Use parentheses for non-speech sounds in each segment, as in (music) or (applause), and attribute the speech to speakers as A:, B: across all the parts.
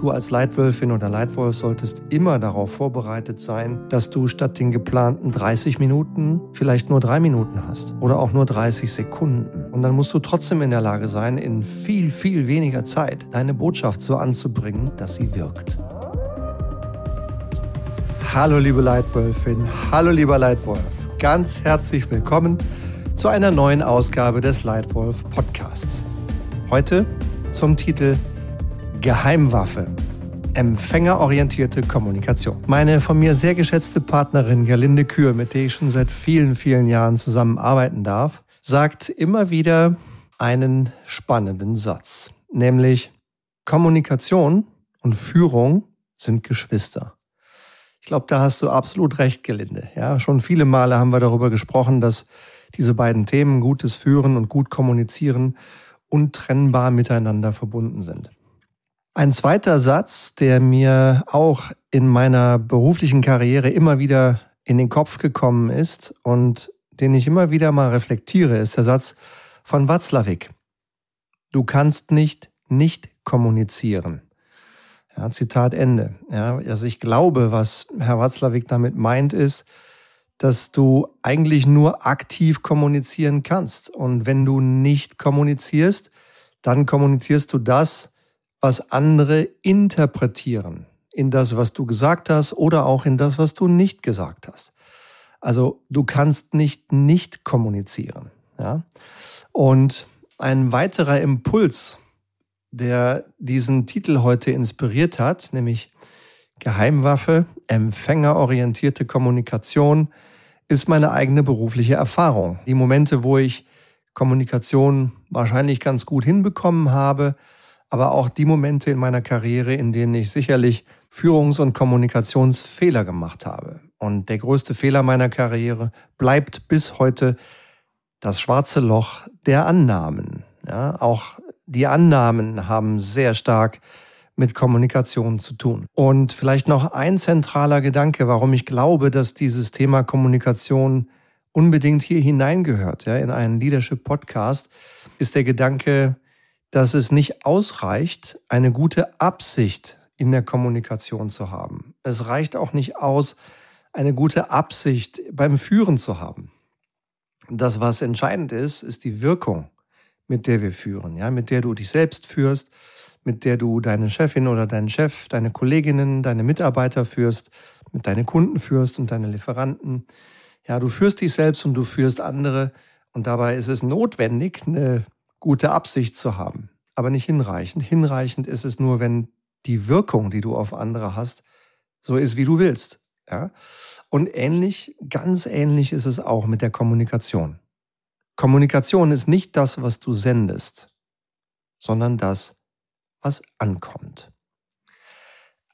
A: Du als Leitwölfin oder Leitwolf solltest immer darauf vorbereitet sein, dass du statt den geplanten 30 Minuten vielleicht nur drei Minuten hast oder auch nur 30 Sekunden. Und dann musst du trotzdem in der Lage sein, in viel, viel weniger Zeit deine Botschaft so anzubringen, dass sie wirkt. Hallo liebe Leitwölfin, hallo lieber Leitwolf. Ganz herzlich willkommen zu einer neuen Ausgabe des Leitwolf Podcasts. Heute zum Titel Geheimwaffe. Empfängerorientierte Kommunikation. Meine von mir sehr geschätzte Partnerin Gerlinde Kür, mit der ich schon seit vielen, vielen Jahren zusammenarbeiten darf, sagt immer wieder einen spannenden Satz, nämlich Kommunikation und Führung sind Geschwister. Ich glaube, da hast du absolut recht, Gelinde. Ja, schon viele Male haben wir darüber gesprochen, dass diese beiden Themen, gutes Führen und gut kommunizieren, untrennbar miteinander verbunden sind. Ein zweiter Satz, der mir auch in meiner beruflichen Karriere immer wieder in den Kopf gekommen ist und den ich immer wieder mal reflektiere, ist der Satz von Watzlawick. Du kannst nicht nicht kommunizieren. Ja, Zitat Ende. Ja, also ich glaube, was Herr Watzlawick damit meint, ist, dass du eigentlich nur aktiv kommunizieren kannst. Und wenn du nicht kommunizierst, dann kommunizierst du das, was andere interpretieren in das, was du gesagt hast oder auch in das, was du nicht gesagt hast. Also du kannst nicht nicht kommunizieren. Ja? Und ein weiterer Impuls, der diesen Titel heute inspiriert hat, nämlich Geheimwaffe, empfängerorientierte Kommunikation, ist meine eigene berufliche Erfahrung. Die Momente, wo ich Kommunikation wahrscheinlich ganz gut hinbekommen habe, aber auch die Momente in meiner Karriere, in denen ich sicherlich Führungs- und Kommunikationsfehler gemacht habe. Und der größte Fehler meiner Karriere bleibt bis heute das schwarze Loch der Annahmen. Ja, auch die Annahmen haben sehr stark mit Kommunikation zu tun. Und vielleicht noch ein zentraler Gedanke, warum ich glaube, dass dieses Thema Kommunikation unbedingt hier hineingehört, ja, in einen Leadership Podcast, ist der Gedanke, dass es nicht ausreicht, eine gute Absicht in der Kommunikation zu haben. Es reicht auch nicht aus, eine gute Absicht beim Führen zu haben. Das, was entscheidend ist, ist die Wirkung, mit der wir führen, ja, mit der du dich selbst führst, mit der du deine Chefin oder deinen Chef, deine Kolleginnen, deine Mitarbeiter führst, mit deinen Kunden führst und deine Lieferanten. Ja, du führst dich selbst und du führst andere. Und dabei ist es notwendig, eine gute Absicht zu haben, aber nicht hinreichend. Hinreichend ist es nur, wenn die Wirkung, die du auf andere hast, so ist, wie du willst. Ja? Und ähnlich, ganz ähnlich ist es auch mit der Kommunikation. Kommunikation ist nicht das, was du sendest, sondern das, was ankommt.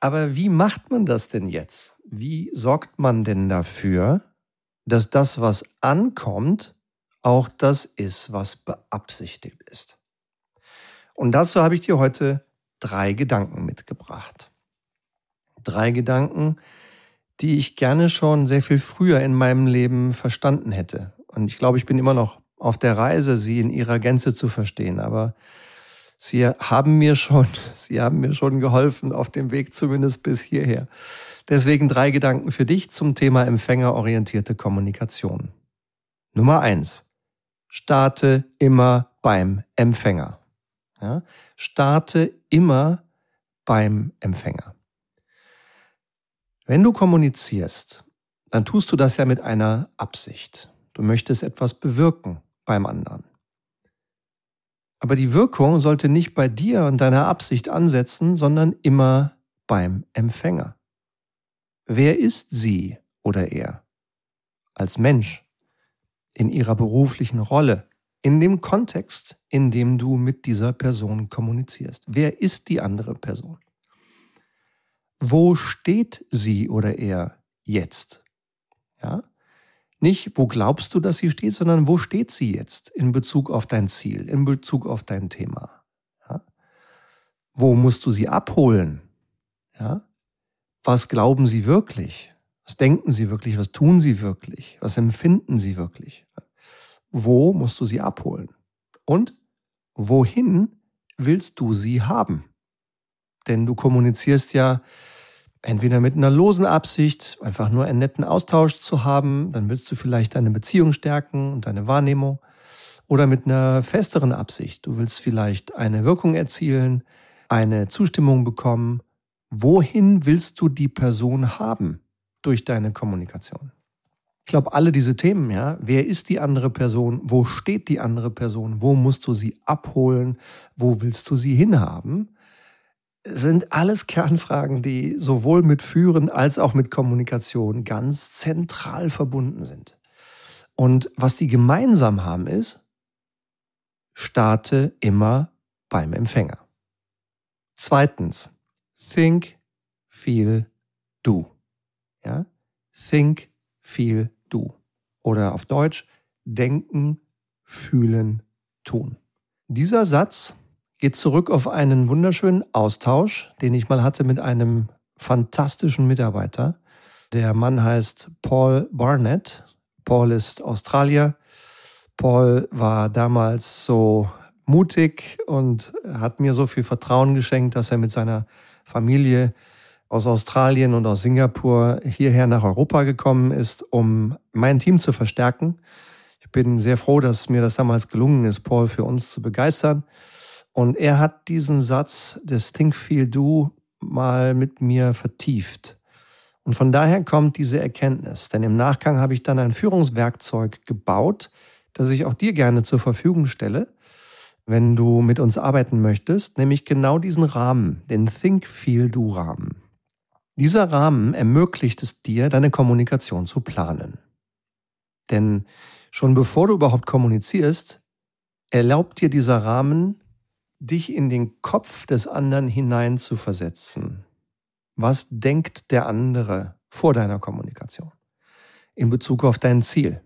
A: Aber wie macht man das denn jetzt? Wie sorgt man denn dafür, dass das, was ankommt, auch das ist, was beabsichtigt ist. Und dazu habe ich dir heute drei Gedanken mitgebracht. Drei Gedanken, die ich gerne schon sehr viel früher in meinem Leben verstanden hätte. Und ich glaube, ich bin immer noch auf der Reise, sie in ihrer Gänze zu verstehen. Aber sie haben mir schon, (laughs) sie haben mir schon geholfen auf dem Weg zumindest bis hierher. Deswegen drei Gedanken für dich zum Thema empfängerorientierte Kommunikation. Nummer eins starte immer beim Empfänger. Ja? Starte immer beim Empfänger. Wenn du kommunizierst, dann tust du das ja mit einer Absicht. Du möchtest etwas bewirken beim anderen. Aber die Wirkung sollte nicht bei dir und deiner Absicht ansetzen, sondern immer beim Empfänger. Wer ist sie oder er? Als Mensch, in ihrer beruflichen Rolle, in dem Kontext, in dem du mit dieser Person kommunizierst. Wer ist die andere Person? Wo steht sie oder er jetzt? Ja? Nicht, wo glaubst du, dass sie steht, sondern wo steht sie jetzt in Bezug auf dein Ziel, in Bezug auf dein Thema? Ja? Wo musst du sie abholen? Ja? Was glauben sie wirklich? Was denken sie wirklich? Was tun sie wirklich? Was empfinden sie wirklich? Wo musst du sie abholen? Und wohin willst du sie haben? Denn du kommunizierst ja entweder mit einer losen Absicht, einfach nur einen netten Austausch zu haben, dann willst du vielleicht deine Beziehung stärken und deine Wahrnehmung, oder mit einer festeren Absicht. Du willst vielleicht eine Wirkung erzielen, eine Zustimmung bekommen. Wohin willst du die Person haben durch deine Kommunikation? Ich glaube, alle diese Themen, ja, wer ist die andere Person? Wo steht die andere Person? Wo musst du sie abholen? Wo willst du sie hinhaben? sind alles Kernfragen, die sowohl mit Führen als auch mit Kommunikation ganz zentral verbunden sind. Und was die gemeinsam haben ist, starte immer beim Empfänger. Zweitens, think, feel, do. Ja? Think, feel, do. Oder auf Deutsch, denken, fühlen, tun. Dieser Satz geht zurück auf einen wunderschönen Austausch, den ich mal hatte mit einem fantastischen Mitarbeiter. Der Mann heißt Paul Barnett. Paul ist Australier. Paul war damals so mutig und hat mir so viel Vertrauen geschenkt, dass er mit seiner Familie aus Australien und aus Singapur hierher nach Europa gekommen ist, um mein Team zu verstärken. Ich bin sehr froh, dass mir das damals gelungen ist, Paul für uns zu begeistern. Und er hat diesen Satz des Think Feel Do mal mit mir vertieft. Und von daher kommt diese Erkenntnis. Denn im Nachgang habe ich dann ein Führungswerkzeug gebaut, das ich auch dir gerne zur Verfügung stelle, wenn du mit uns arbeiten möchtest, nämlich genau diesen Rahmen, den Think Feel Do Rahmen. Dieser Rahmen ermöglicht es dir, deine Kommunikation zu planen. Denn schon bevor du überhaupt kommunizierst, erlaubt dir dieser Rahmen, dich in den Kopf des anderen hinein zu versetzen. Was denkt der andere vor deiner Kommunikation in Bezug auf dein Ziel?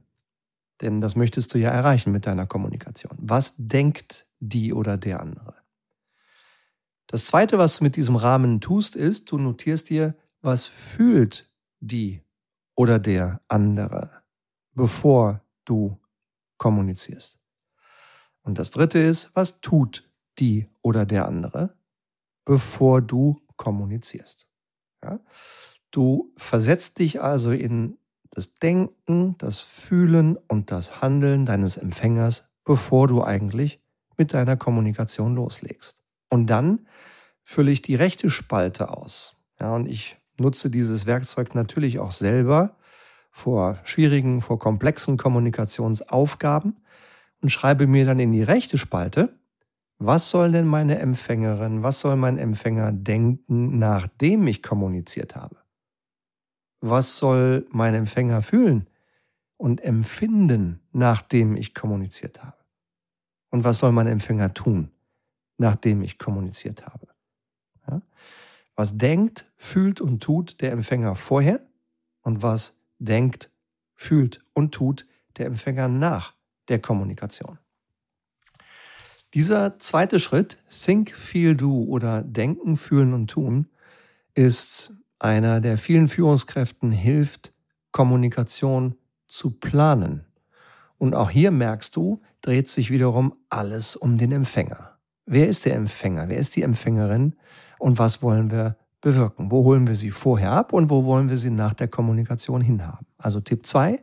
A: Denn das möchtest du ja erreichen mit deiner Kommunikation. Was denkt die oder der andere? Das Zweite, was du mit diesem Rahmen tust, ist, du notierst dir, was fühlt die oder der andere, bevor du kommunizierst. Und das Dritte ist, was tut die oder der andere, bevor du kommunizierst. Ja? Du versetzt dich also in das Denken, das Fühlen und das Handeln deines Empfängers, bevor du eigentlich mit deiner Kommunikation loslegst. Und dann fülle ich die rechte Spalte aus. Ja, und ich nutze dieses Werkzeug natürlich auch selber vor schwierigen, vor komplexen Kommunikationsaufgaben und schreibe mir dann in die rechte Spalte, was soll denn meine Empfängerin, was soll mein Empfänger denken, nachdem ich kommuniziert habe? Was soll mein Empfänger fühlen und empfinden, nachdem ich kommuniziert habe? Und was soll mein Empfänger tun, nachdem ich kommuniziert habe? Ja? Was denkt, fühlt und tut der Empfänger vorher und was denkt, fühlt und tut der Empfänger nach der Kommunikation? Dieser zweite Schritt, Think, Feel, Do oder Denken, Fühlen und Tun, ist einer, der vielen Führungskräften hilft, Kommunikation zu planen. Und auch hier merkst du, dreht sich wiederum alles um den Empfänger. Wer ist der Empfänger? Wer ist die Empfängerin? Und was wollen wir bewirken? Wo holen wir sie vorher ab und wo wollen wir sie nach der Kommunikation hinhaben? Also Tipp 2,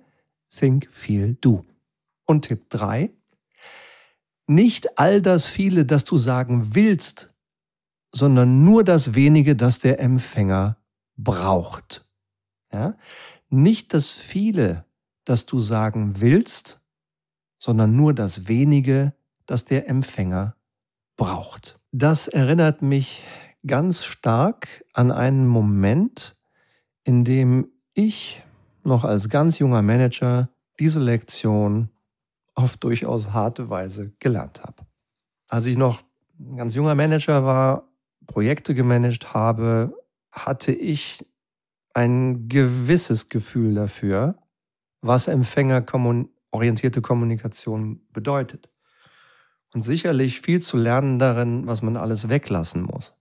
A: Think, Feel, Do. Und Tipp 3, nicht all das viele, das du sagen willst, sondern nur das wenige, das der Empfänger braucht. Ja? Nicht das viele, das du sagen willst, sondern nur das wenige, das der Empfänger braucht. Das erinnert mich ganz stark an einen Moment, in dem ich noch als ganz junger Manager diese Lektion auf durchaus harte Weise gelernt habe. Als ich noch ein ganz junger Manager war, Projekte gemanagt habe, hatte ich ein gewisses Gefühl dafür, was empfängerorientierte Kommunikation bedeutet. Und sicherlich viel zu lernen darin, was man alles weglassen muss.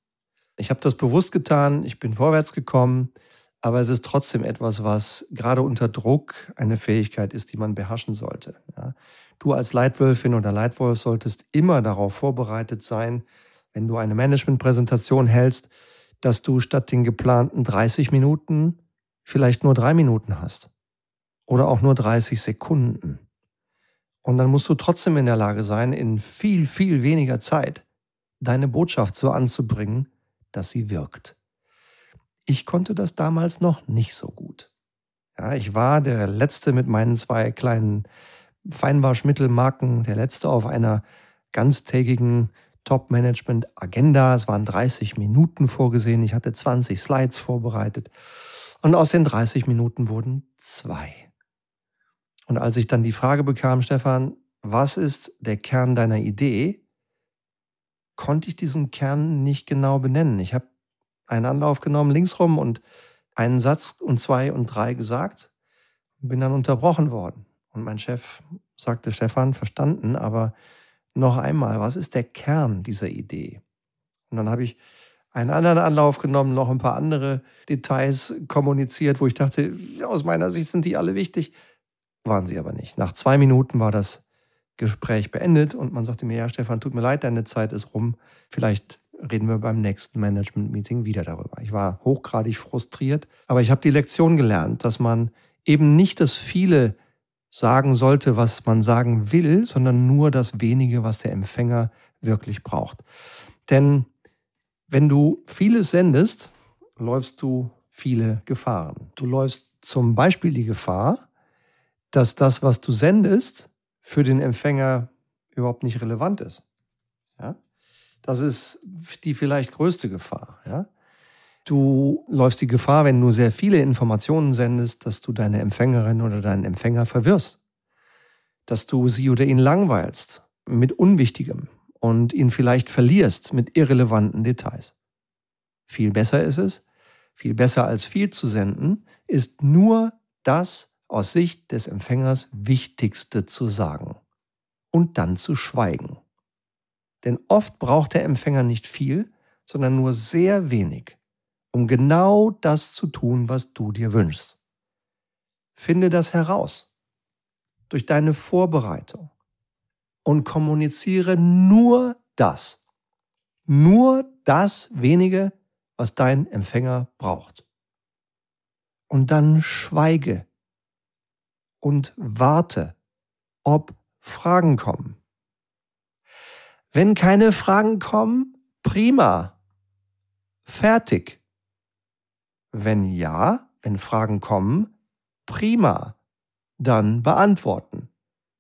A: Ich habe das bewusst getan, ich bin vorwärts gekommen, aber es ist trotzdem etwas, was gerade unter Druck eine Fähigkeit ist, die man beherrschen sollte. Ja. Du als Leitwölfin oder Leitwolf solltest immer darauf vorbereitet sein, wenn du eine Managementpräsentation hältst, dass du statt den geplanten 30 Minuten vielleicht nur drei Minuten hast oder auch nur 30 Sekunden. Und dann musst du trotzdem in der Lage sein, in viel, viel weniger Zeit deine Botschaft so anzubringen, dass sie wirkt. Ich konnte das damals noch nicht so gut. Ja, ich war der Letzte mit meinen zwei kleinen Feinwaschmittelmarken, der Letzte auf einer ganztägigen Top-Management-Agenda. Es waren 30 Minuten vorgesehen. Ich hatte 20 Slides vorbereitet. Und aus den 30 Minuten wurden zwei. Und als ich dann die Frage bekam, Stefan, was ist der Kern deiner Idee, konnte ich diesen Kern nicht genau benennen. Ich habe einen Anlauf genommen, linksrum und einen Satz und zwei und drei gesagt und bin dann unterbrochen worden. Und mein Chef sagte, Stefan, verstanden, aber noch einmal, was ist der Kern dieser Idee? Und dann habe ich einen anderen Anlauf genommen, noch ein paar andere Details kommuniziert, wo ich dachte, aus meiner Sicht sind die alle wichtig. Waren sie aber nicht. Nach zwei Minuten war das Gespräch beendet und man sagte mir, ja, Stefan, tut mir leid, deine Zeit ist rum. Vielleicht reden wir beim nächsten Management-Meeting wieder darüber. Ich war hochgradig frustriert, aber ich habe die Lektion gelernt, dass man eben nicht das viele sagen sollte, was man sagen will, sondern nur das wenige, was der Empfänger wirklich braucht. Denn wenn du vieles sendest, läufst du viele Gefahren. Du läufst zum Beispiel die Gefahr, dass das, was du sendest, für den Empfänger überhaupt nicht relevant ist. Ja? Das ist die vielleicht größte Gefahr. Ja? Du läufst die Gefahr, wenn du sehr viele Informationen sendest, dass du deine Empfängerin oder deinen Empfänger verwirrst. Dass du sie oder ihn langweilst mit Unwichtigem und ihn vielleicht verlierst mit irrelevanten Details. Viel besser ist es, viel besser als viel zu senden, ist nur das aus Sicht des Empfängers Wichtigste zu sagen und dann zu schweigen. Denn oft braucht der Empfänger nicht viel, sondern nur sehr wenig, um genau das zu tun, was du dir wünschst. Finde das heraus durch deine Vorbereitung und kommuniziere nur das, nur das wenige, was dein Empfänger braucht. Und dann schweige und warte, ob Fragen kommen. Wenn keine Fragen kommen, prima. Fertig. Wenn ja, wenn Fragen kommen, prima. Dann beantworten.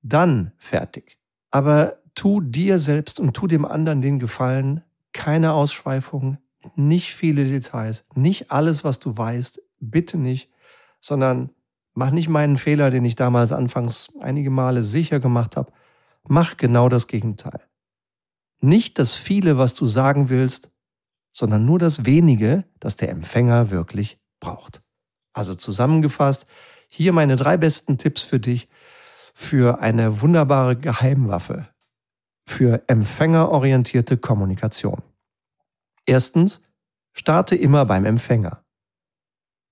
A: Dann fertig. Aber tu dir selbst und tu dem anderen den Gefallen, keine Ausschweifungen, nicht viele Details, nicht alles, was du weißt, bitte nicht, sondern Mach nicht meinen Fehler, den ich damals anfangs einige Male sicher gemacht habe. Mach genau das Gegenteil. Nicht das viele, was du sagen willst, sondern nur das wenige, das der Empfänger wirklich braucht. Also zusammengefasst, hier meine drei besten Tipps für dich für eine wunderbare Geheimwaffe für empfängerorientierte Kommunikation. Erstens, starte immer beim Empfänger.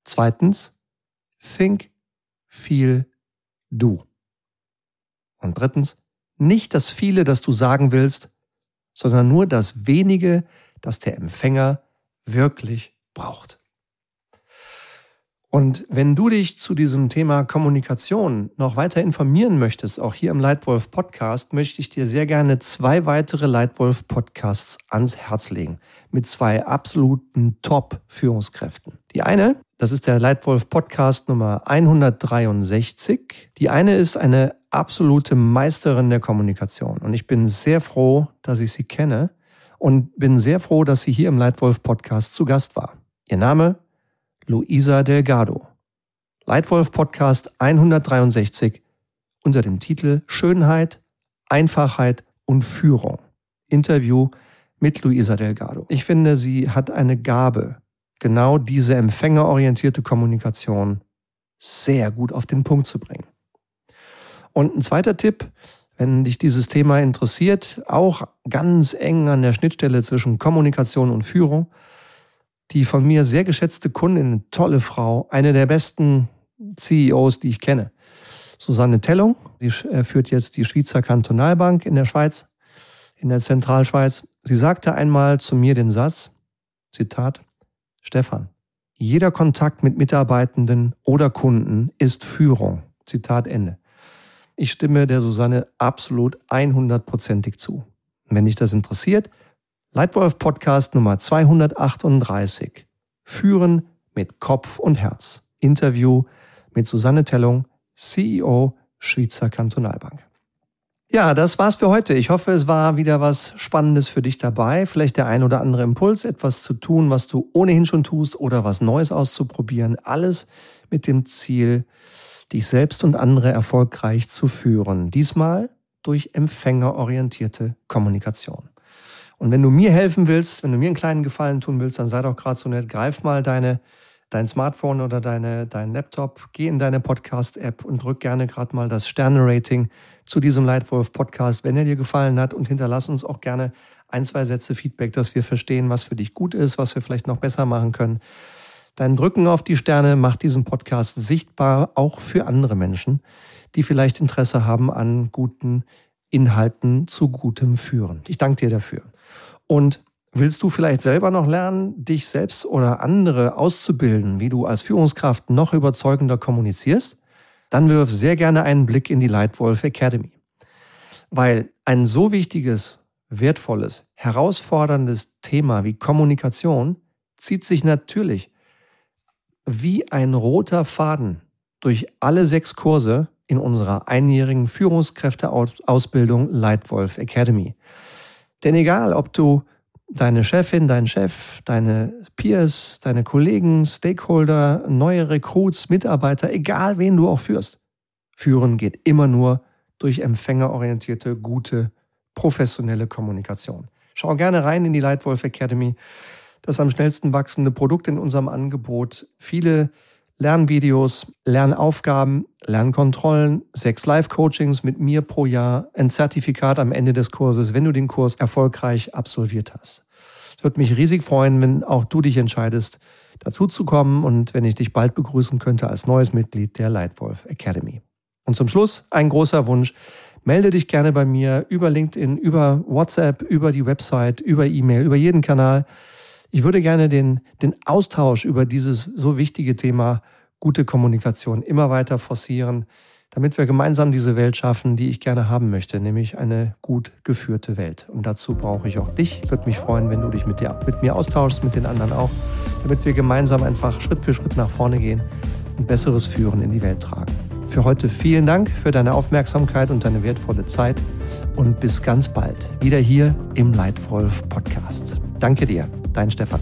A: Zweitens, think viel du. Und drittens, nicht das viele, das du sagen willst, sondern nur das wenige, das der Empfänger wirklich braucht. Und wenn du dich zu diesem Thema Kommunikation noch weiter informieren möchtest, auch hier im Leitwolf Podcast, möchte ich dir sehr gerne zwei weitere Leitwolf Podcasts ans Herz legen. Mit zwei absoluten Top-Führungskräften. Die eine, das ist der Leitwolf Podcast Nummer 163. Die eine ist eine absolute Meisterin der Kommunikation. Und ich bin sehr froh, dass ich sie kenne und bin sehr froh, dass sie hier im Leitwolf Podcast zu Gast war. Ihr Name Luisa Delgado. Leitwolf Podcast 163 unter dem Titel Schönheit, Einfachheit und Führung. Interview mit Luisa Delgado. Ich finde, sie hat eine Gabe, genau diese empfängerorientierte Kommunikation sehr gut auf den Punkt zu bringen. Und ein zweiter Tipp, wenn dich dieses Thema interessiert, auch ganz eng an der Schnittstelle zwischen Kommunikation und Führung, die von mir sehr geschätzte Kundin, eine tolle Frau, eine der besten CEOs, die ich kenne. Susanne Tellung, sie äh, führt jetzt die Schweizer Kantonalbank in der Schweiz, in der Zentralschweiz. Sie sagte einmal zu mir den Satz, Zitat, Stefan, jeder Kontakt mit Mitarbeitenden oder Kunden ist Führung. Zitat Ende. Ich stimme der Susanne absolut 100%ig zu. wenn dich das interessiert, Leitwolf Podcast Nummer 238. Führen mit Kopf und Herz. Interview mit Susanne Tellung, CEO Schweizer Kantonalbank. Ja, das war's für heute. Ich hoffe, es war wieder was Spannendes für dich dabei. Vielleicht der ein oder andere Impuls, etwas zu tun, was du ohnehin schon tust oder was Neues auszuprobieren. Alles mit dem Ziel, dich selbst und andere erfolgreich zu führen. Diesmal durch empfängerorientierte Kommunikation. Und wenn du mir helfen willst, wenn du mir einen kleinen Gefallen tun willst, dann sei doch gerade so nett, greif mal deine dein Smartphone oder deine, dein Laptop, geh in deine Podcast-App und drück gerne gerade mal das Sterne-Rating zu diesem Leitwolf-Podcast, wenn er dir gefallen hat und hinterlass uns auch gerne ein, zwei Sätze Feedback, dass wir verstehen, was für dich gut ist, was wir vielleicht noch besser machen können. Dein Drücken auf die Sterne macht diesen Podcast sichtbar auch für andere Menschen, die vielleicht Interesse haben an guten Inhalten zu gutem Führen. Ich danke dir dafür. Und Willst du vielleicht selber noch lernen, dich selbst oder andere auszubilden, wie du als Führungskraft noch überzeugender kommunizierst? Dann wirf sehr gerne einen Blick in die Leitwolf Academy. Weil ein so wichtiges, wertvolles, herausforderndes Thema wie Kommunikation zieht sich natürlich wie ein roter Faden durch alle sechs Kurse in unserer einjährigen Führungskräfteausbildung Leitwolf Academy. Denn egal, ob du deine Chefin, dein Chef, deine Peers, deine Kollegen, Stakeholder, neue Recruits, Mitarbeiter, egal wen du auch führst. Führen geht immer nur durch empfängerorientierte, gute, professionelle Kommunikation. Schau gerne rein in die Lightwolf Academy, das am schnellsten wachsende Produkt in unserem Angebot. Viele Lernvideos, Lernaufgaben, Lernkontrollen, sechs Live-Coachings mit mir pro Jahr, ein Zertifikat am Ende des Kurses, wenn du den Kurs erfolgreich absolviert hast. Es würde mich riesig freuen, wenn auch du dich entscheidest, dazu zu kommen und wenn ich dich bald begrüßen könnte als neues Mitglied der Lightwolf Academy. Und zum Schluss ein großer Wunsch. Melde dich gerne bei mir über LinkedIn, über WhatsApp, über die Website, über E-Mail, über jeden Kanal. Ich würde gerne den, den Austausch über dieses so wichtige Thema gute Kommunikation immer weiter forcieren, damit wir gemeinsam diese Welt schaffen, die ich gerne haben möchte, nämlich eine gut geführte Welt. Und dazu brauche ich auch dich. Ich würde mich freuen, wenn du dich mit, dir, mit mir austauschst, mit den anderen auch, damit wir gemeinsam einfach Schritt für Schritt nach vorne gehen und besseres Führen in die Welt tragen. Für heute vielen Dank für deine Aufmerksamkeit und deine wertvolle Zeit und bis ganz bald wieder hier im Leitwolf Podcast. Danke dir, Dein Stefan.